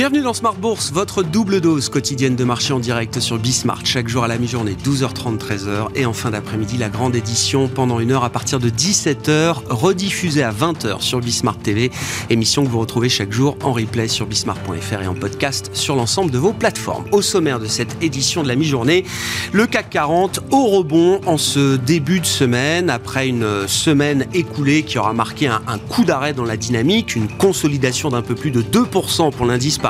Bienvenue dans Smart Bourse, votre double dose quotidienne de marché en direct sur Bismart. Chaque jour à la mi-journée, 12h30, 13h. Et en fin d'après-midi, la grande édition pendant une heure à partir de 17h, rediffusée à 20h sur Bismart TV. Émission que vous retrouvez chaque jour en replay sur bismart.fr et en podcast sur l'ensemble de vos plateformes. Au sommaire de cette édition de la mi-journée, le CAC 40 au rebond en ce début de semaine, après une semaine écoulée qui aura marqué un, un coup d'arrêt dans la dynamique, une consolidation d'un peu plus de 2% pour l'indice par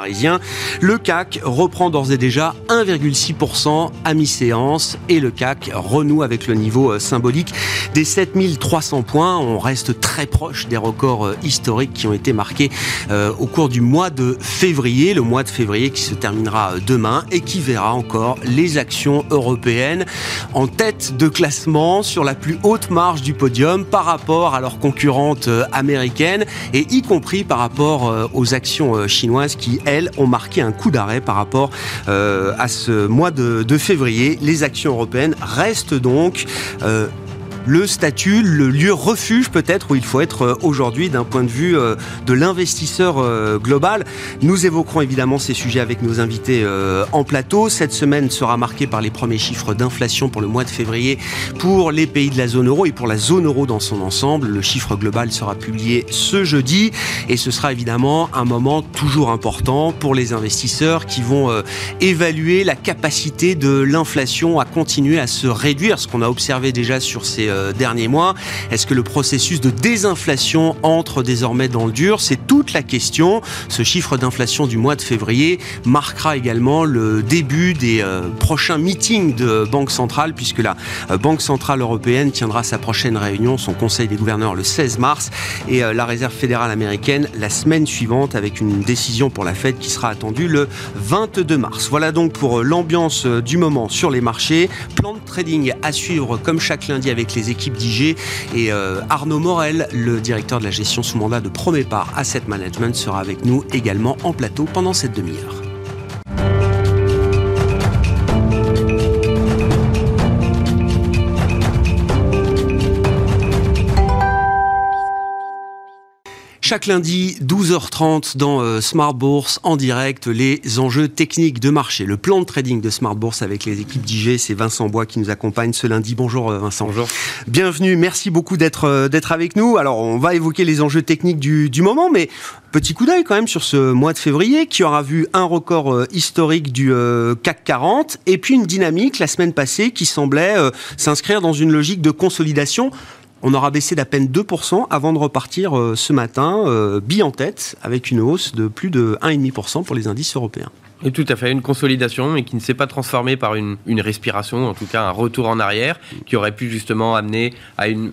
le CAC reprend d'ores et déjà 1,6% à mi-séance et le CAC renoue avec le niveau euh, symbolique des 7300 points. On reste très proche des records euh, historiques qui ont été marqués euh, au cours du mois de février, le mois de février qui se terminera demain et qui verra encore les actions européennes en tête de classement sur la plus haute marge du podium par rapport à leurs concurrentes américaines et y compris par rapport aux actions chinoises qui, elles, ont marqué un coup d'arrêt par rapport euh, à ce mois de, février. Les actions européennes restent donc euh, le statut, le lieu refuge peut-être où il faut être euh, aujourd'hui d'un point de vue euh, de l'investisseur euh, global. Nous évoquerons évidemment ces sujets avec nos invités en plateau. Cette semaine sera marquée par les premiers chiffres d'inflation pour le mois de février pour les pays de la zone euro et pour la zone euro dans son ensemble. Le chiffre global sera publié ce jeudi et ce sera évidemment un moment toujours important pour les investisseurs qui vont évaluer la capacité de l'inflation à continuer à se réduire, ce qu'on a observé déjà sur ces euh, derniers mois. Est-ce que le processus de désinflation entre désormais dans le dur? C'est toute la question. Ce chiffre d'inflation du mois de février marquera également le début des euh, prochains meetings de Banque centrale, puisque la euh, Banque centrale européenne tiendra sa prochaine réunion, son conseil des gouverneurs le 16 mars, et la Réserve fédérale américaine la semaine suivante, avec une décision pour la Fed qui sera attendue le 22 mars. Voilà donc pour l'ambiance du moment sur les marchés. Plan de trading à suivre comme chaque lundi avec les les équipes d'IG. Et euh, Arnaud Morel, le directeur de la gestion sous mandat de Promépar Asset Management, sera avec nous également en plateau pendant cette demi-heure. Chaque lundi, 12h30 dans euh, Smart Bourse, en direct, les enjeux techniques de marché. Le plan de trading de Smart Bourse avec les équipes d'IG, c'est Vincent Bois qui nous accompagne ce lundi. Bonjour euh, Vincent. Bonjour. Bienvenue, merci beaucoup d'être euh, d'être avec nous. Alors, on va évoquer les enjeux techniques du, du moment, mais petit coup d'œil quand même sur ce mois de février qui aura vu un record historique du CAC 40 et puis une dynamique la semaine passée qui semblait s'inscrire dans une logique de consolidation on aura baissé d'à peine 2% avant de repartir euh, ce matin, euh, en tête, avec une hausse de plus de 1,5% pour les indices européens. Et tout à fait, une consolidation, mais qui ne s'est pas transformée par une, une, respiration, en tout cas un retour en arrière, qui aurait pu justement amener à une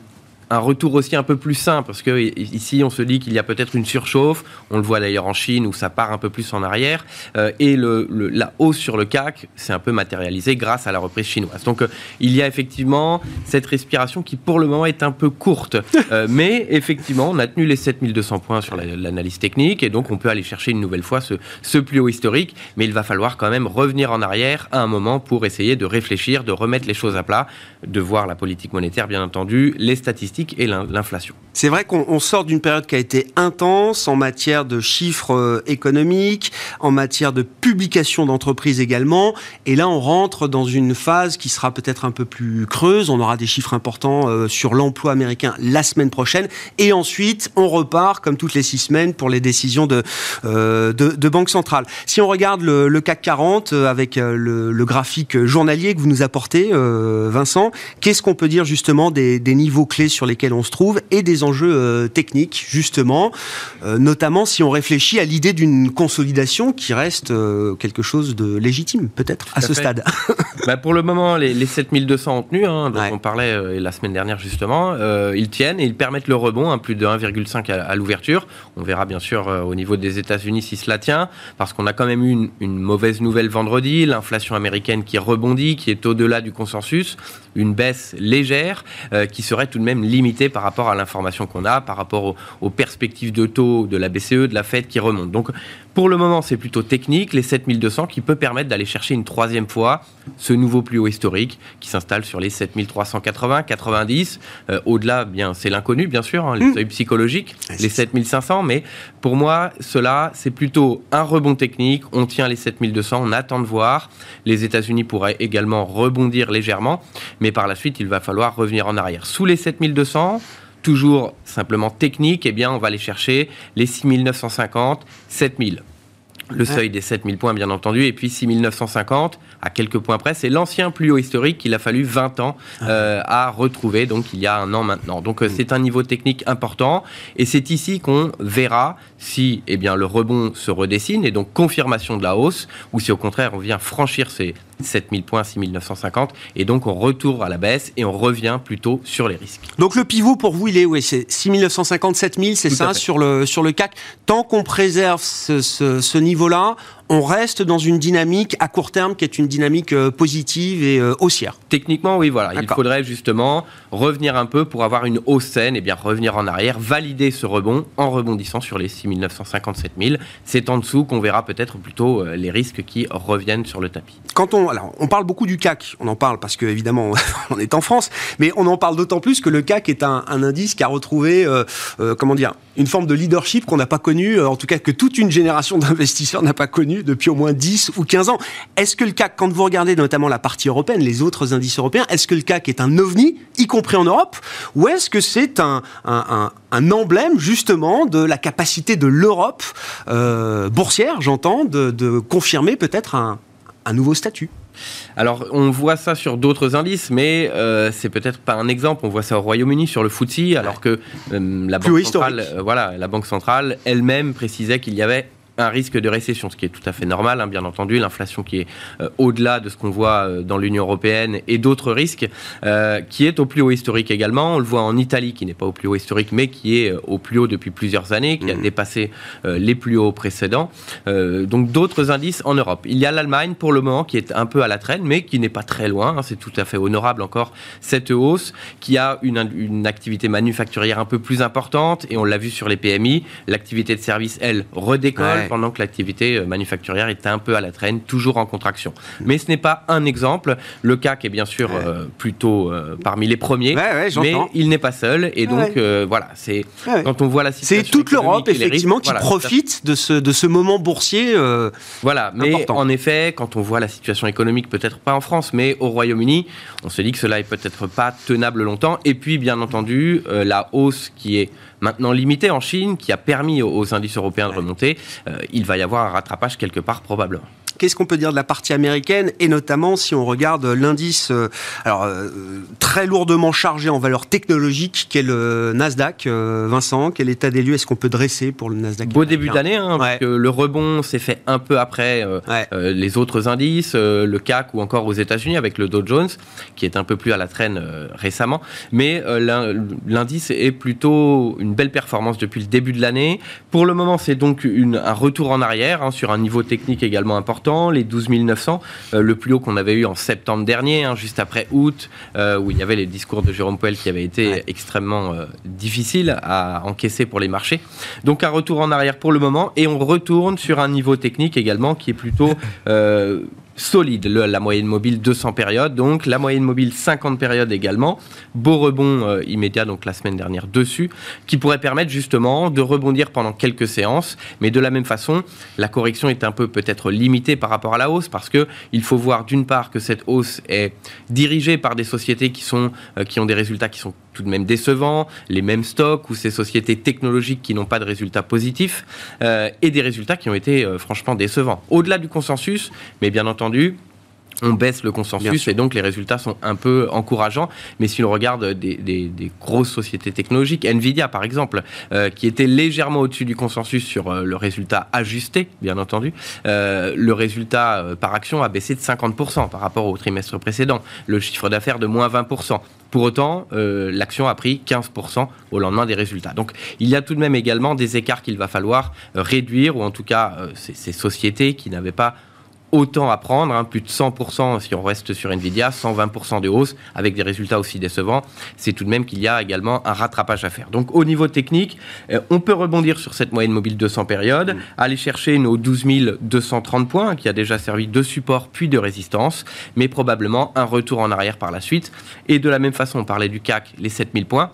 un retour aussi un peu plus sain, parce que ici on se dit qu'il y a peut-être une surchauffe, on le voit d'ailleurs en Chine où ça part un peu plus en arrière, euh, et le, la hausse sur le CAC s'est un peu matérialisée grâce à la reprise chinoise. Donc euh, il y a effectivement cette respiration qui pour le moment est un peu courte, euh, mais effectivement on a tenu les 7200 points sur l'analyse technique, et donc on peut aller chercher une nouvelle fois ce, ce plus haut historique, mais il va falloir quand même revenir en arrière à un moment pour essayer de réfléchir, de remettre les choses à plat, de voir la politique monétaire bien entendu, les statistiques, et l'inflation. C'est vrai qu'on sort d'une période qui a été intense en matière de chiffres euh, économiques, en matière de publication d'entreprises également, et là on rentre dans une phase qui sera peut-être un peu plus creuse. On aura des chiffres importants euh, sur l'emploi américain la semaine prochaine, et ensuite on repart comme toutes les six semaines pour les décisions de, euh, de, banque centrale. Si on regarde le, CAC 40 avec le, graphique journalier que vous nous apportez, Vincent, qu'est-ce qu'on peut dire justement des, des niveaux clés sur lesquels on se trouve et des enjeux euh, techniques, justement, euh, notamment si on réfléchit à l'idée d'une consolidation qui reste euh, quelque chose de légitime, peut-être, à, ce stade. bah pour le moment, les, les 7200 ont tenu, hein, dont on parlait la semaine dernière, justement, ils tiennent et ils permettent le rebond, hein, plus de 1,5 à, l'ouverture. On verra bien sûr au niveau des États-Unis si cela tient, parce qu'on a quand même eu une, une mauvaise nouvelle vendredi, l'inflation américaine qui rebondit, qui est au-delà du consensus, une baisse légère qui serait tout de même liée limité par rapport à l'information qu'on a, par rapport aux, perspectives de taux de la BCE, de la Fed qui remontent. Donc pour le moment, c'est plutôt technique, les 7200 qui peut permettre d'aller chercher une troisième fois ce nouveau plus haut historique qui s'installe sur les 7380, 90. Euh, au-delà, bien, c'est l'inconnu, bien sûr, hein, les mmh. seuils psychologiques, les 7500. Mais pour moi, cela, c'est plutôt un rebond technique. On tient les 7200, on attend de voir. Les États-Unis pourraient également rebondir légèrement, mais par la suite, il va falloir revenir en arrière. Sous les 7200, toujours simplement technique, eh bien, on va aller chercher les 6950, 7000. Le seuil des 7000 points, bien entendu, et puis 6950, à quelques points près, c'est l'ancien plus haut historique qu'il a fallu 20 ans ah. euh, à retrouver, donc il y a un an maintenant. Donc euh, c'est un niveau technique important, et c'est ici qu'on verra si eh bien, le rebond se redessine, et donc confirmation de la hausse, ou si au contraire on vient franchir ces 7000 points, 6950, et donc on retourne à la baisse et on revient plutôt sur les risques. Donc le pivot pour vous, il est, oui, c'est 6950, 7000, c'est ça, sur le, sur le CAC? Tant qu'on préserve ce, ce niveau-là, on reste dans une dynamique à court terme qui est une dynamique euh, positive et euh, haussière. Techniquement, oui, voilà. Il faudrait justement revenir un peu pour avoir une hausse saine et bien revenir en arrière, valider ce rebond en rebondissant sur les 6957 000. C'est en dessous qu'on verra peut-être plutôt euh, les risques qui reviennent sur le tapis. Quand on, alors, on parle beaucoup du CAC, on en parle parce que évidemment on est en France, mais on en parle d'autant plus que le CAC est un, indice qui a retrouvé, comment dire, une forme de leadership qu'on n'a pas connu, en tout cas que toute une génération d'investisseurs n'a pas connu depuis au moins 10 ou 15 ans. Est-ce que le CAC, quand vous regardez notamment la partie européenne, les autres indices européens, est-ce que le CAC est un ovni, y compris en Europe, ou est-ce que c'est un, emblème justement de la capacité de l'Europe euh, boursière, j'entends, de, confirmer peut-être un, nouveau statut? Alors, on voit ça sur d'autres indices, mais euh, c'est peut-être pas un exemple. On voit ça au Royaume-Uni sur le FTSE, alors que euh, la banque centrale, voilà, la banque centrale elle-même précisait qu'il y avait un risque de récession, ce qui est tout à fait normal, hein, bien entendu, l'inflation qui est euh, au-delà de ce qu'on voit euh, dans l'Union européenne et d'autres risques, euh, qui est au plus haut historique également. On le voit en Italie, qui n'est pas au plus haut historique, mais qui est au plus haut depuis plusieurs années, qui a mmh. dépassé les plus hauts précédents. donc d'autres indices en Europe. Il y a l'Allemagne pour le moment qui est un peu à la traîne, mais qui n'est pas très loin. Hein, c'est tout à fait honorable encore cette hausse, qui a une, une activité manufacturière un peu plus importante, et on l'a vu sur les PMI. L'activité de service, elle, redécolle pendant que l'activité euh, manufacturière était un peu à la traîne, toujours en contraction. Mais ce n'est pas un exemple. Le CAC est bien sûr euh, plutôt euh, parmi les premiers, mais il n'est pas seul. Et donc, voilà, c'est quand on voit la situation. C'est toute l'Europe, effectivement, qui profite de ce, de ce moment boursier. voilà, mais en effet, quand on voit la situation économique, peut-être pas en France, mais au Royaume-Uni, on se dit que cela est peut-être pas tenable longtemps. Et puis, bien entendu, la hausse qui est maintenant limité en Chine, qui a permis aux, indices européens de remonter, il va y avoir un rattrapage quelque part probablement. Qu'est-ce qu'on peut dire de la partie américaine et notamment si on regarde l'indice euh, alors euh, très lourdement chargé en valeur technologique qu'est le Nasdaq euh, Vincent, quel état des lieux est-ce qu'on peut dresser pour le Nasdaq Beau début d'année hein, le rebond s'est fait un peu après les autres indices, le CAC ou encore aux États-Unis avec le Dow Jones qui est un peu plus à la traîne récemment, mais l'indice est plutôt une belle performance depuis le début de l'année. Pour le moment, c'est donc une, un retour en arrière hein, sur un niveau technique également important les 12 900, euh, le plus haut qu'on avait eu en septembre dernier, hein, juste après août, euh, où il y avait les discours de Jérôme Poel qui avaient été extrêmement euh, difficiles à encaisser pour les marchés. Donc un retour en arrière pour le moment, et on retourne sur un niveau technique également qui est plutôt solide. la moyenne mobile 200 périodes, donc la moyenne mobile 50 périodes également. Beau rebond euh, immédiat, donc la semaine dernière dessus, qui pourrait permettre justement de rebondir pendant quelques séances. Mais de la même façon, la correction est un peu peut-être limitée par rapport à la hausse parce que il faut voir d'une part que cette hausse est dirigée par des sociétés qui sont euh, qui ont des résultats qui sont tout de même décevants, les mêmes stocks ou ces sociétés technologiques qui n'ont pas de résultats positifs euh, et des résultats qui ont été franchement décevants. Au-delà du consensus, mais bien entendu on baisse le consensus et donc les résultats sont un peu encourageants. Mais si on regarde des, grosses sociétés technologiques, Nvidia par exemple, euh, qui était légèrement au-dessus du consensus sur euh, le résultat ajusté, bien entendu, euh, le résultat par action a baissé de 50% par rapport au trimestre précédent, le chiffre d'affaires de moins 20%. Pour autant, l'action a pris 15% au lendemain des résultats. Donc il y a tout de même également des écarts qu'il va falloir réduire, ou en tout cas ces sociétés qui n'avaient pas autant à prendre, hein, plus de 100% si on reste sur Nvidia, 120% de hausse avec des résultats aussi décevants. C'est tout de même qu'il y a également un rattrapage à faire. Donc au niveau technique, euh, on peut rebondir sur cette moyenne mobile 200 périodes, mm. aller chercher nos 12 230 points qui a déjà servi de support puis de résistance, mais probablement un retour en arrière par la suite. Et de la même façon, on parlait du CAC, les 7000 points.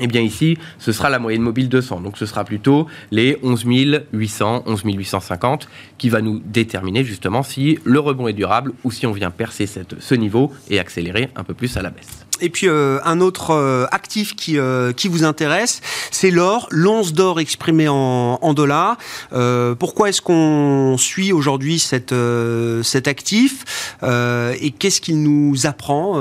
Eh bien ici, ce sera la moyenne mobile 200. Donc ce sera plutôt les 11 800, 11 850 qui va nous déterminer justement si le rebond est durable ou si on vient percer ce niveau et accélérer un peu plus à la baisse. Et puis euh, un autre euh, actif qui, euh, qui vous intéresse, c'est l'or, l'once d'or exprimé en, en dollars. pourquoi est-ce qu'on suit aujourd'hui cet actif et qu'est-ce qu'il nous apprend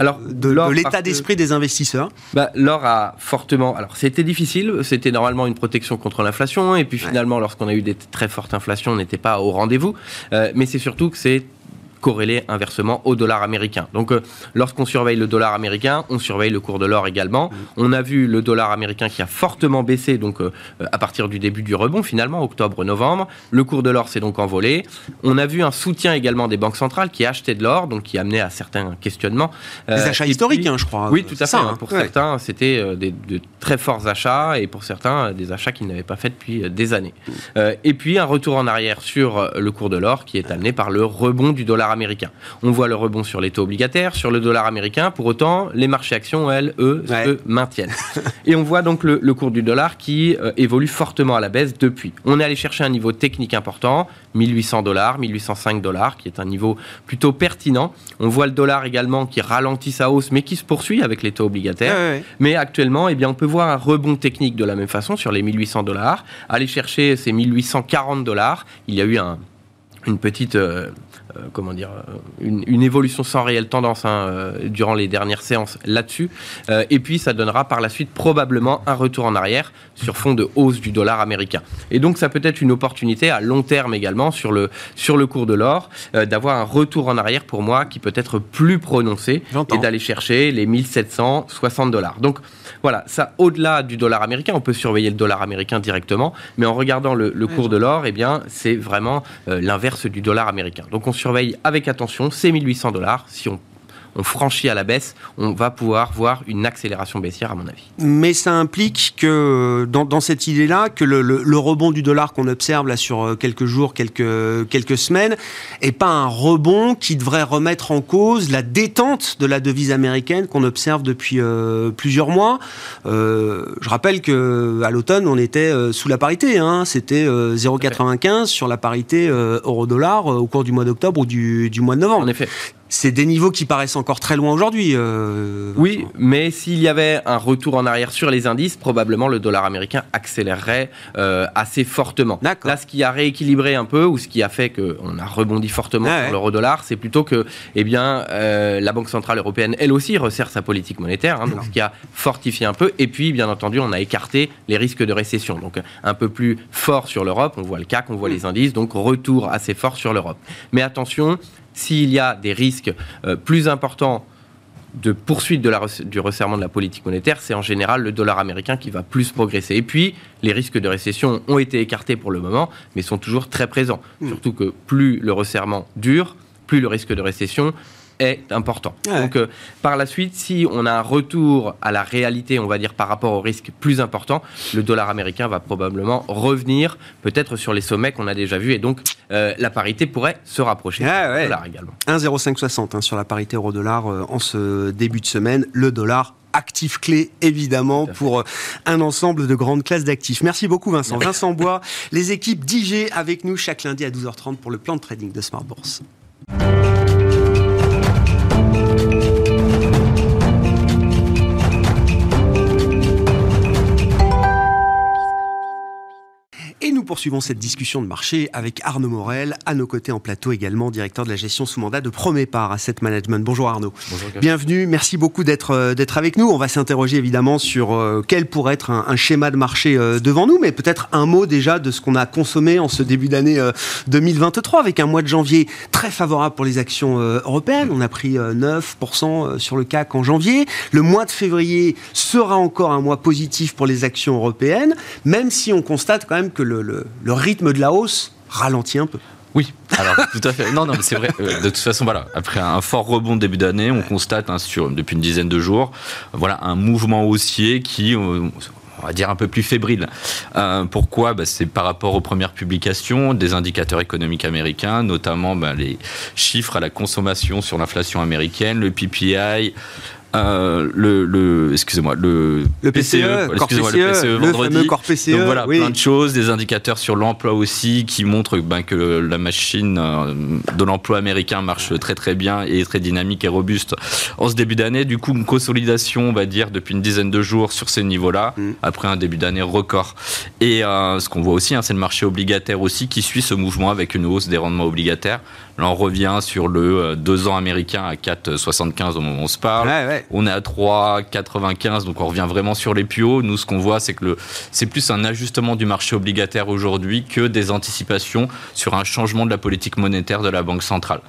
alors, de, l'état d'esprit des investisseurs? Bah, L'or a fortement... Alors c'était difficile, c'était normalement une protection contre l'inflation et puis finalement lorsqu'on a eu des très fortes inflations, on n'était pas au rendez-vous. mais c'est surtout que c'est corrélé inversement au dollar américain. Donc euh, lorsqu'on surveille le dollar américain, on surveille le cours de l'or également. Mm. On a vu le dollar américain qui a fortement baissé donc euh, à partir du début du rebond finalement, octobre-novembre. Le cours de l'or s'est donc envolé. On a vu un soutien également des banques centrales qui achetaient de l'or, donc qui amenait à certains questionnements. Des euh, achats historiques, hein, je crois. Oui, tout à fait. Hein. pour certains, c'était des, de très forts achats et pour certains, des achats qu'ils n'avaient pas fait depuis des années. Mm. et puis un retour en arrière sur le cours de l'or qui est amené par le rebond du dollar américain. On voit le rebond sur les taux obligataires, sur le dollar américain. Pour autant, les marchés actions, elles, eux, se maintiennent. Et on voit donc le, cours du dollar qui euh, évolue fortement à la baisse depuis. On est allé chercher un niveau technique important, 1800 dollars, 1805 dollars, qui est un niveau plutôt pertinent. On voit le dollar également qui ralentit sa hausse, mais qui se poursuit avec les taux obligataires. Mais actuellement, eh bien, on peut voir un rebond technique de la même façon sur les 1800 dollars. Aller chercher ces 1840 dollars. Il y a eu un, une petite euh, comment dire, euh, une, évolution sans réelle tendance hein, euh, durant les dernières séances là-dessus. et puis, ça donnera par la suite probablement un retour en arrière sur fond de hausse du dollar américain. Et donc, ça peut être une opportunité à long terme également sur le, sur le cours de l'or d'avoir un retour en arrière pour moi qui peut être plus prononcé et d'aller chercher les 1760 dollars. Donc, voilà, ça, au-delà du dollar américain, on peut surveiller le dollar américain directement, mais en regardant le, cours de l'or, eh bien, c'est vraiment l'inverse du dollar américain. Donc, on surveille avec attention ces 1800 dollars. Si on on franchit à la baisse, on va pouvoir voir une accélération baissière, à mon avis. Mais ça implique que, dans, cette idée-là, que le, rebond du dollar qu'on observe là sur euh, quelques jours, quelques, quelques semaines, est pas un rebond qui devrait remettre en cause la détente de la devise américaine qu'on observe depuis euh, plusieurs mois. Euh, je rappelle que à l'automne, on était sous la parité. Hein. C'était 0,95 sur la parité euro-dollar au cours du mois d'octobre ou du, du mois de novembre. En effet c'est des niveaux qui paraissent encore très loin aujourd'hui. Euh, oui, mais s'il y avait un retour en arrière sur les indices, probablement le dollar américain accélérerait euh, assez fortement. Là, ce qui a rééquilibré un peu, ou ce qui a fait qu'on a rebondi fortement sur l'euro-dollar, c'est plutôt que eh bien, euh, la Banque Centrale Européenne, elle aussi, resserre sa politique monétaire, hein, donc ce qui a fortifié un peu. Et puis, bien entendu, on a écarté les risques de récession. Donc, un peu plus fort sur l'Europe, on voit le CAC, on voit mm. les indices, donc retour assez fort sur l'Europe. Mais attention, s'il y a des risques euh, plus importants de poursuite de la, du resserrement de la politique monétaire, c'est en général le dollar américain qui va plus progresser. Et puis, les risques de récession ont été écartés pour le moment, mais sont toujours très présents. Hmm. Surtout que plus le resserrement dure, plus le risque de récession est important. Donc, euh, par la suite, si on a un retour à la réalité, on va dire par rapport au risque plus important, le dollar américain va probablement revenir peut-être sur les sommets qu'on a déjà vus et donc euh, la parité pourrait se rapprocher ah, dollar également. 1,0560 hein, sur la parité euro-dollar euh, en ce début de semaine. Le dollar actif clé, évidemment, pour un ensemble de grandes classes d'actifs. Merci beaucoup, Vincent. Vincent Bois, les équipes d'IG avec nous chaque lundi à 12h30 pour le plan de trading de Smart Bourse. Nous poursuivons cette discussion de marché avec Arnaud Morel, à nos côtés en plateau également, directeur de la gestion sous mandat de Premier Part Asset Management. Bonjour Arnaud. Bonjour. Bienvenue, merci beaucoup d'être euh, d'être avec nous. On va s'interroger évidemment sur euh, quel pourrait être un, schéma de marché euh, devant nous, mais peut-être un mot déjà de ce qu'on a consommé en ce début d'année 2023 avec un mois de janvier très favorable pour les actions européennes. On a pris 9% sur le CAC en janvier. Le mois de février sera encore un mois positif pour les actions européennes, même si on constate quand même que le rythme de la hausse ralentit un peu. Oui, Alors, tout à fait. Non, non, c'est vrai. Euh, de toute façon, voilà. Après un fort rebond début d'année, on constate hein, sur, depuis une dizaine de jours, voilà, un mouvement haussier qui, euh, on va dire un peu plus fébrile. Euh, pourquoi? Bah, C'est par rapport aux premières publications des indicateurs économiques américains, notamment bah, les chiffres à la consommation sur l'inflation américaine, le PPI, euh, le, le excusez-moi, le, le PCE, e, excusez-moi, le PCE e, vendredi. Le corps PCE, Donc voilà, plein de choses, des indicateurs sur l'emploi aussi qui montrent ben, que la machine euh, de l'emploi américain marche très très bien et très dynamique et robuste en ce début d'année. Du coup, une consolidation, on va dire, depuis une dizaine de jours sur ces niveaux-là, mm. après un début d'année record. Et euh, ce qu'on voit aussi, hein, c'est le marché obligataire aussi qui suit ce mouvement avec une hausse des rendements obligataires. Là, on revient sur le 2 ans américain à 4,75 au moment où on se parle. Ouais, ouais. On est à 3,95, donc on revient vraiment sur les plus hauts. Nous, ce qu'on voit, c'est que c'est plus un ajustement du marché obligataire aujourd'hui que des anticipations sur un changement de la politique monétaire de la Banque centrale.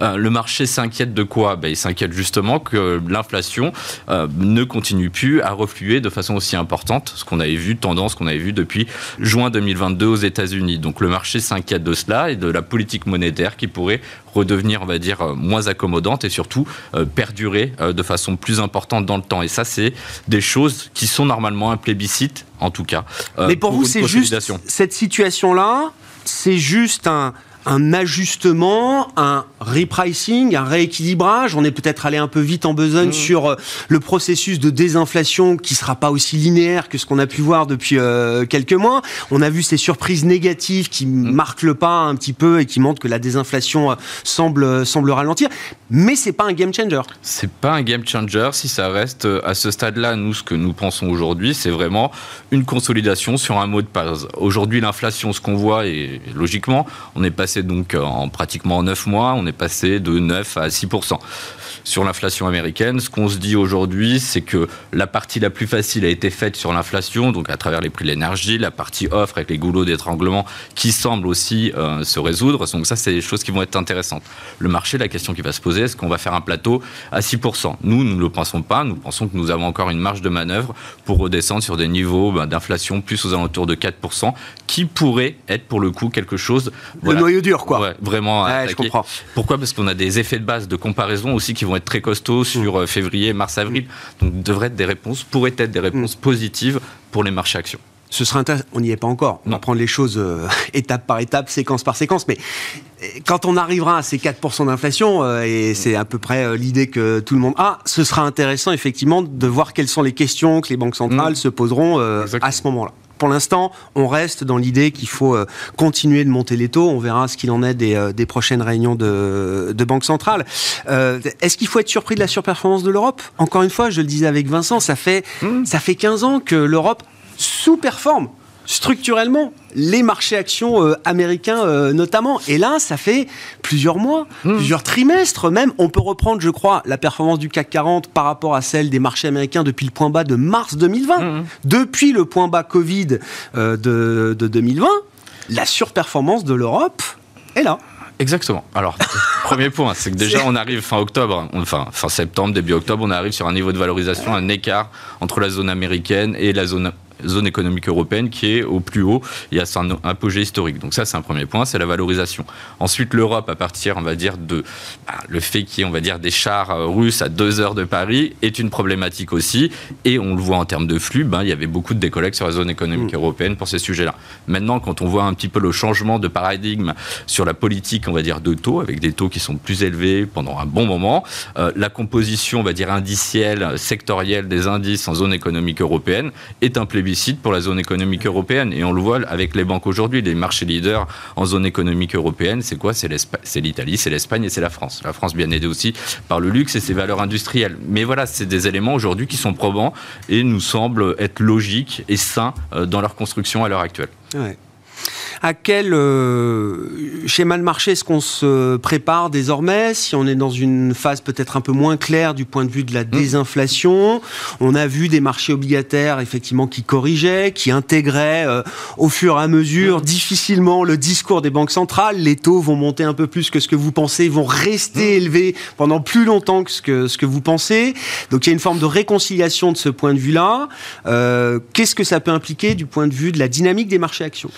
Euh, le marché s'inquiète de quoi? Ben, Il s'inquiète justement que l'inflation euh, ne continue plus à refluer de façon aussi importante, ce qu'on avait vu, tendance qu'on avait vu depuis juin 2022 aux États-Unis. Donc le marché s'inquiète de cela et de la politique monétaire qui pourrait redevenir, on va dire, euh, moins accommodante et surtout euh, perdurer euh, de façon plus importante dans le temps. Et ça, c'est des choses qui sont normalement un plébiscite, en tout cas. Mais pour vous, c'est juste cette situation-là, c'est juste un un ajustement, un repricing, un rééquilibrage. On est peut-être allé un peu vite en besogne mmh. sur euh, le processus de désinflation qui sera pas aussi linéaire que ce qu'on a pu voir depuis euh, quelques mois. On a vu ces surprises négatives qui mmh. marquent le pas un petit peu et qui montrent que la désinflation euh, semble semble ralentir. Mais c'est pas un game changer. C'est pas un game changer si ça reste à ce stade-là. Nous, ce que nous pensons aujourd'hui, c'est vraiment une consolidation sur un mot de passe. Aujourd'hui, l'inflation, ce qu'on voit, et logiquement, on est passé donc en pratiquement 9 mois, on est passé de 9 à 6% sur l'inflation américaine. Ce qu'on se dit aujourd'hui, c'est que la partie la plus facile a été faite sur l'inflation, donc à travers les prix de l'énergie, la partie offre avec les goulots d'étranglement qui semblent aussi euh, se résoudre. Donc ça, c'est des choses qui vont être intéressantes. Le marché, la question qui va se poser, est-ce qu'on va faire un plateau à 6% Nous, nous ne le pensons pas. Nous pensons que nous avons encore une marge de manœuvre pour redescendre sur des niveaux ben, d'inflation plus aux alentours de 4%, qui pourrait être pour le coup quelque chose... Le noyau dur, quoi. vraiment. je comprends. Pourquoi? Parce qu'on a des effets de base de comparaison aussi qui vont être très costauds sur euh, février, mars, avril. Donc, devraient être des réponses, pourraient être des réponses mm. positives pour les marchés actions. Ce serait intéressant. On n'y est pas encore. On va prendre les choses euh, étape par étape, séquence par séquence. Mais euh, quand on arrivera à ces 4% d'inflation, et c'est à peu près l'idée que tout le monde a, ce sera intéressant effectivement de voir quelles sont les questions que les banques centrales mm. se poseront à ce moment-là pour l'instant, on reste dans l'idée qu'il faut euh, continuer de monter les taux. On verra ce qu'il en est des, euh, prochaines réunions de, Banque centrale. Euh, est-ce qu'il faut être surpris de la surperformance de l'Europe? Encore une fois, je le disais avec Vincent, ça fait, mmh. ça fait 15 ans que l'Europe sous-performe structurellement les marchés actions euh, américains euh, notamment. Et là, ça fait plusieurs mois, hmm. plusieurs trimestres même. On peut reprendre, je crois, la performance du CAC 40 par rapport à celle des marchés américains depuis le point bas de mars 2020. Hmm. Depuis le point bas Covid euh, de, de 2020, la surperformance de l'Europe est là. Exactement. Alors, premier point, c'est que déjà on arrive fin octobre, enfin fin septembre, début octobre, on arrive sur un niveau de valorisation, un écart entre la zone américaine et la zone zone économique européenne qui est au plus haut et à son apogée historique. Donc ça, c'est un premier point, c'est la valorisation. Ensuite, l'Europe, à partir, on va dire, de bah, le fait qu'il y ait, on va dire, des chars euh, russes à deux heures de Paris est une problématique aussi. Et on le voit en termes de flux, ben, il y avait beaucoup de décollectes sur la zone économique mm. européenne pour ces sujets-là. Maintenant, quand on voit un petit peu le changement de paradigme sur la politique, on va dire, de taux, avec des taux qui sont plus élevés pendant un bon moment, euh, la composition, on va dire, indicielle, sectorielle des indices en zone économique européenne est un plébiscite pour la zone économique européenne. Et on le voit avec les banques aujourd'hui. Les marchés leaders en zone économique européenne, c'est quoi? C'est l'Italie, c'est l'Espagne et c'est la France. La France bien aidée aussi par le luxe et ses valeurs industrielles. Mais voilà, c'est des éléments aujourd'hui qui sont probants et nous semblent être logiques et sains euh, dans leur construction à l'heure actuelle. À quel euh, schéma de marché est-ce qu'on se prépare désormais Si on est dans une phase peut-être un peu moins claire du point de vue de la mmh. désinflation, on a vu des marchés obligataires effectivement qui corrigeaient, qui intégraient euh, au fur et à mesure mmh. difficilement le discours des banques centrales. Les taux vont monter un peu plus que ce que vous pensez, vont rester mmh. élevés pendant plus longtemps que ce que, ce que vous pensez. Donc il y a une forme de réconciliation de ce point de vue-là. Euh, qu'est-ce que ça peut impliquer du point de vue de la dynamique des marchés actions?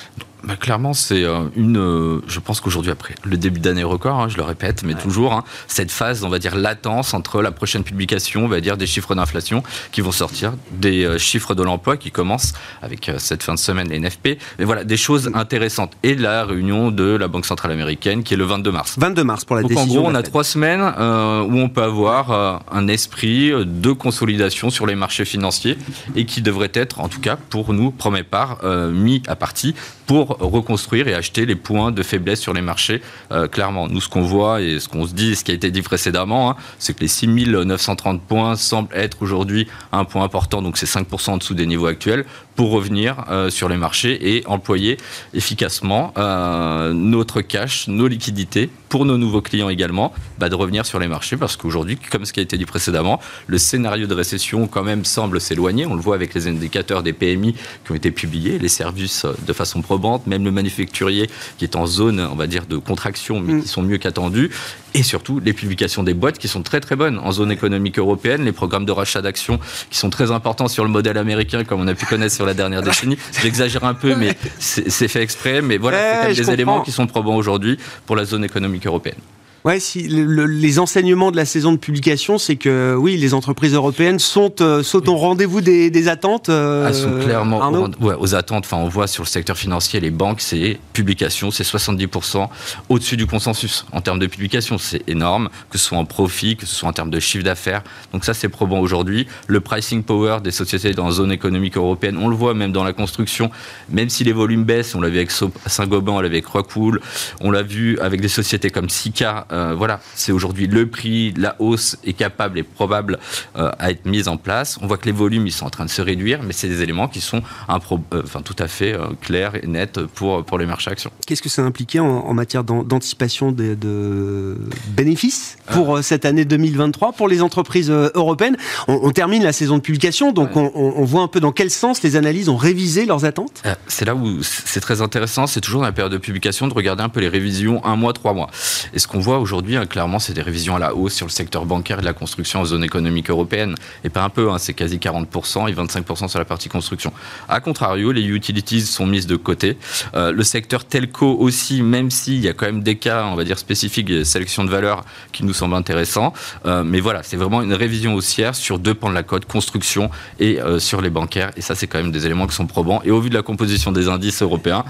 Bah, Clairement, c'est euh, une. Euh, je pense qu'aujourd'hui, après le début d'année record, hein, je le répète, mais toujours, hein, cette phase, on va dire, latence entre la prochaine publication, on va dire, des chiffres d'inflation qui vont sortir, des euh, chiffres de l'emploi qui commencent avec cette fin de semaine, les NFP, mais voilà, des choses intéressantes. Et la réunion de la Banque Centrale Américaine qui est le 22 mars. 22 mars pour la Donc, décision. En gros, on a trois semaines où on peut avoir un esprit de consolidation sur les marchés financiers et qui devrait être, en tout cas pour nous, premier part, mis à partie pour reconstruire et acheter les points de faiblesse sur les marchés. Euh, clairement, nous, ce qu'on voit et ce qu'on se dit, ce qui a été dit précédemment, hein, c'est que les 6930 points semblent être aujourd'hui un point important, donc c'est 5% en dessous des niveaux actuels, pour revenir euh, sur les marchés et employer efficacement euh, notre cash, nos liquidités, pour nos nouveaux clients également, bah, de revenir sur les marchés, parce qu'aujourd'hui, comme ce qui a été dit précédemment, le scénario de récession quand même semble s'éloigner. On le voit avec les indicateurs des PMI qui ont été publiés, les services de façon probante, même le manufacturier qui est en zone, on va dire, de contraction, mais qui sont mieux qu'attendus. Et surtout, les publications des boîtes qui sont très très bonnes en zone économique européenne, les programmes de rachat d'actions qui sont très importants sur le modèle américain, comme on a pu connaître sur la dernière décennie. J'exagère un peu, mais c'est fait exprès. Mais voilà, c'est je des éléments qui sont probants aujourd'hui pour la zone économique européenne. Ouais, si, le- le- les enseignements de la saison de publication, c'est que oui, les entreprises européennes sont, euh, sont au rendez-vous des, des attentes. euh, Elles sont clairement aux, ouais, aux attentes. Enfin, on voit sur le secteur financier, les banques, c'est publication, c'est 70% au-dessus du consensus en termes de publication. C'est énorme, que ce soit en profit, que ce soit en termes de chiffre d'affaires. Donc ça, c'est probant aujourd'hui. Le pricing power des sociétés dans la zone économique européenne, on le voit même dans la construction, même si les volumes baissent, on l'a vu avec Saint-Gobain, on l'a vu avec Rockwool, on l'a vu avec des sociétés comme Sika. Euh, voilà, c'est aujourd'hui le prix, la hausse est capable et probable euh, à être mise en place. On voit que les volumes, ils sont en train de se réduire, mais c'est des éléments qui sont impro- euh, enfin, tout à fait clairs et nets pour, pour les marchés actions. Qu'est-ce que ça impliquait en, en matière d'an- d'anticipation de, de bénéfices pour cette année 2023 pour les entreprises européennes? On, on termine la saison de publication, donc on, on- on voit un peu dans quel sens les analyses ont révisé leurs attentes? C'est là où c'est très intéressant, c'est toujours dans la période de publication de regarder un peu les révisions un mois, trois mois. Et ce qu'on voit aujourd'hui, hein, clairement, c'est des révisions à la hausse sur le secteur bancaire et de la construction en zone économique européenne. Et pas un peu, hein, c'est quasi 40% et 25% sur la partie construction. A contrario, les utilities sont mises de côté. Euh, le secteur telco aussi, même s'il y a quand même des cas, on va dire, spécifiques sélection de valeur qui nous semblent intéressants. Euh, mais voilà, c'est vraiment une révision haussière sur deux pans de la côte, construction et euh, sur les bancaires. Et ça, c'est quand même des éléments qui sont probants. Et au vu de la composition des indices européens,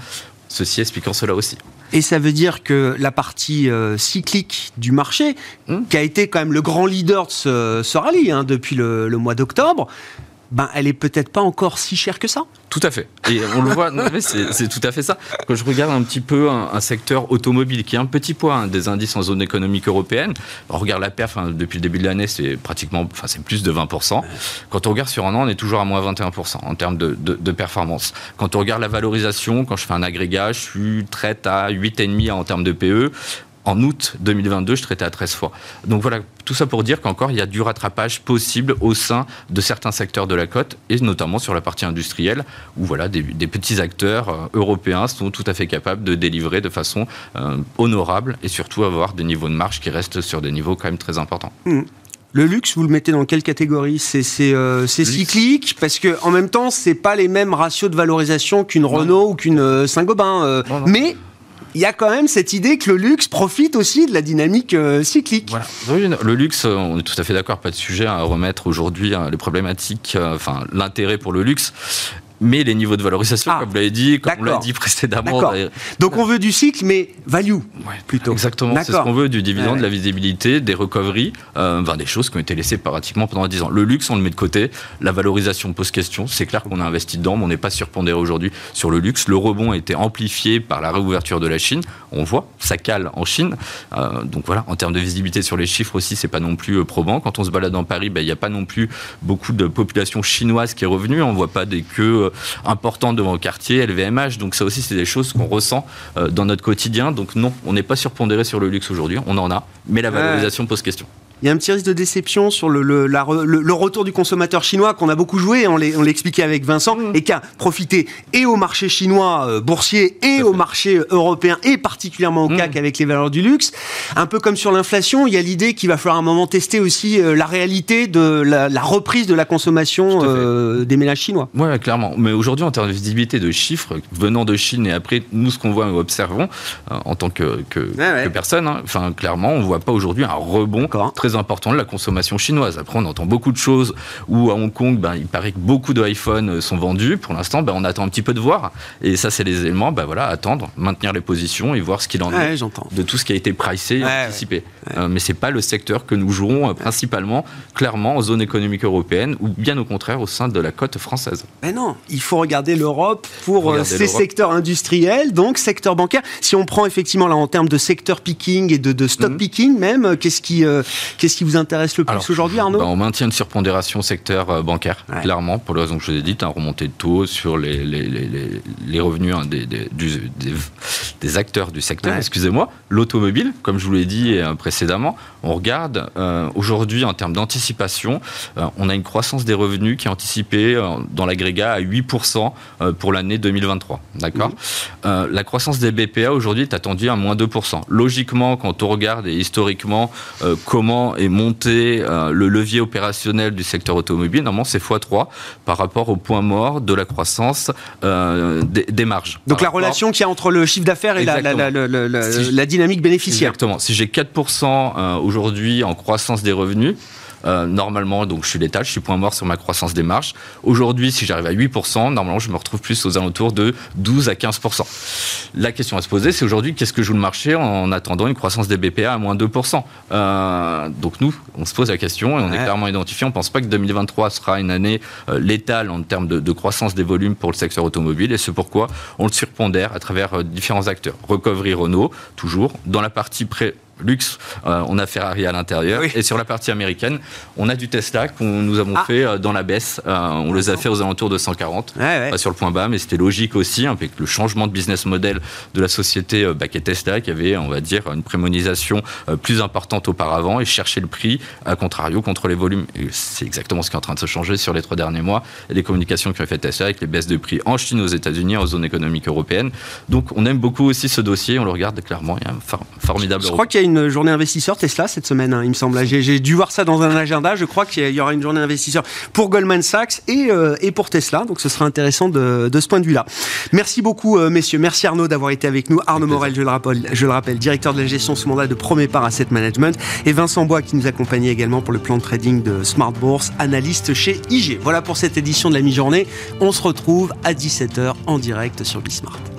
ceci expliquant cela aussi. Et ça veut dire que la partie euh, cyclique du marché, Hmm. qui a été quand même le grand leader de ce, ce rallye hein, depuis le, le mois d'octobre, ben, elle est peut-être pas encore si chère que ça. Tout à fait. Et on le voit, c'est tout à fait ça. Quand je regarde un petit peu un, secteur automobile qui est un petit poids hein, des indices en zone économique européenne, on regarde la perf hein, depuis le début de l'année, c'est pratiquement, enfin c'est plus de 20%. Quand on regarde sur un an, on est toujours à moins 21% en termes de performance. Quand on regarde la valorisation, quand je fais un agrégat, je suis traite à 8,5 en termes de PE. En août 2022, je traitais à 13 fois. Donc voilà, tout ça pour dire qu'encore, il y a du rattrapage possible au sein de certains secteurs de la cote, et notamment sur la partie industrielle, où voilà, des, des petits acteurs euh, européens sont tout à fait capables de délivrer de façon euh, honorable et surtout avoir des niveaux de marge qui restent sur des niveaux quand même très importants. Le luxe, vous le mettez dans quelle catégorie? C'est euh, cyclique? Parce que en même temps, c'est pas les mêmes ratios de valorisation qu'une Renault ou qu'une Saint-Gobain. euh, mais il y a quand même cette idée que le luxe profite aussi de la dynamique euh, cyclique. Le luxe, euh, on est tout à fait d'accord, pas de sujet à remettre aujourd'hui hein, les problématiques, euh, enfin l'intérêt pour le luxe. Mais les niveaux de valorisation, Ah, comme vous l'avez dit, comme on l'a dit précédemment, Donc on veut du cycle, mais value Ouais, plutôt. Exactement, c'est ce qu'on veut, du dividende, Ouais, de la visibilité, des recoveries, euh, enfin, des choses qui ont été laissées pratiquement pendant 10 ans. Le luxe, on le met de côté, la valorisation pose question, c'est clair qu'on a investi dedans, mais on n'est pas surpondéré aujourd'hui sur le luxe. Le rebond a été amplifié par la réouverture de la Chine, on voit, ça cale en Chine, Euh, donc voilà, en termes de visibilité sur les chiffres aussi, c'est pas non plus euh, probant. Quand on se balade dans Paris, ben, il n'y a pas non plus beaucoup de population chinoise qui est revenue, on voit pas des queues euh, importantes devant le quartier, LVMH, donc ça aussi c'est des choses qu'on ressent euh, dans notre quotidien. Donc non, on n'est pas surpondéré sur le luxe aujourd'hui, on en a, mais la valorisation pose question. Il y a un petit risque de déception sur le, le, la re- le- le retour du consommateur chinois qu'on a beaucoup joué, on l'expliquait avec Vincent, Mm. et qui a profité et au marché chinois euh, boursier et au marché euh, européen et particulièrement au Mm. CAC avec les valeurs du luxe. Un peu comme sur l'inflation, il y a l'idée qu'il va falloir à un moment tester aussi euh, la réalité de la, la reprise de la consommation euh, des ménages chinois. Ouais, clairement. Mais aujourd'hui, en termes de visibilité de chiffres, venant de Chine et après, nous, ce qu'on voit et observons en tant que, que, ouais. que personne, hein, clairement, on ne voit pas aujourd'hui un rebond très important de la consommation chinoise. Après, on entend beaucoup de choses où à Hong Kong, ben, il paraît que beaucoup d'iPhone euh, sont vendus. Pour l'instant, ben, on attend un petit peu de voir. Et ça, c'est les éléments, ben, voilà, attendre, maintenir les positions et voir ce qu'il en est Ouais, de tout ce qui a été pricé et Ouais, anticipé. Euh, mais c'est pas le secteur que nous jouons euh, principalement, clairement, en zone économique européenne ou bien au contraire au sein de la côte française. Mais non, il faut regarder l'Europe pour euh, Regarder ces secteurs industriels, donc secteur bancaire. Si on prend effectivement là en termes de secteur picking et de, de stock Mhm. picking même, qu'est-ce qui, euh, qu'est-ce qui vous intéresse le plus aujourd'hui, Arnaud Bah, on maintient une surpondération secteur euh, bancaire, Ouais. clairement, pour les raisons que je vous ai dites, un remontée de taux sur les, les, les, revenus hein, des, des, du- des- des acteurs du secteur, Ouais. excusez-moi. L'automobile, comme je vous l'ai dit euh, précédemment, on regarde euh, aujourd'hui en termes d'anticipation, euh, on a une croissance des revenus qui est anticipée euh, dans l'agrégat à 8% euh, pour l'année 2023. D'accord Mhm. La croissance des BPA aujourd'hui est attendue à moins 2%. Logiquement, quand on regarde et historiquement euh, est monté euh, le levier opérationnel du secteur automobile, normalement c'est x3 par rapport au point mort de la croissance euh, des, des marges. Donc la rapport- relation qu'il y a entre le chiffre d'affaires et Si la dynamique bénéficiaire. Exactement. Si j'ai 4% euh, aujourd'hui en croissance des revenus, euh, normalement, donc je suis l'étal, je suis point mort sur ma croissance des marges. Aujourd'hui, si j'arrive à 8%, normalement, je me retrouve plus aux alentours de 12 à 15%. La question à se poser, c'est aujourd'hui, qu'est-ce que joue le marché en attendant une croissance des BPA à moins 2% Euh, Donc nous, on se pose la question et on Ouais. est clairement identifié. On ne pense pas que 2023 sera une année euh, létale en termes de, de croissance des volumes pour le secteur automobile et c'est pourquoi on le surpondère à travers différents acteurs. Recovery Renault, toujours. Dans la partie pré luxe, euh, on a Ferrari à l'intérieur. Oui. Et sur la partie américaine, on a du Tesla qu'on nous avons Ah. fait euh, dans la baisse. Euh, on les a fait aux alentours de 140. Ouais, ouais. Pas sur le point bas, mais c'était logique aussi, hein, avec le changement de business model de la société qui est Tesla, qui avait, on va dire, une prémonisation plus importante auparavant et chercher le prix, à contrario, contre les volumes. C'est exactement ce qui est en train de se changer sur les trois derniers mois et les communications qui ont fait Tesla avec les baisses de prix en Chine, aux États-Unis, en zone économique européenne. Donc, on aime beaucoup aussi ce dossier, on le regarde clairement. Il y a un for- formidable Je crois qu'il y a une journée investisseur Tesla cette semaine, hein, il me semble. J'ai dû voir ça dans un agenda. Je crois qu'il y aura une journée investisseur pour Goldman Sachs et, euh, et pour Tesla. Donc ce sera intéressant de, de ce point de vue-là. Merci beaucoup, euh, messieurs. Merci Arnaud d'avoir été avec nous. Arnaud. Morel, je le, rappelle, je le rappelle, directeur de la gestion sous mandat de Premier Part Asset Management. Et Vincent Bois qui nous accompagnait également pour le plan de trading de Smart Bourse, analyste chez IG. Voilà pour cette édition de la mi-journée. On se retrouve à 17h en direct sur Bismart.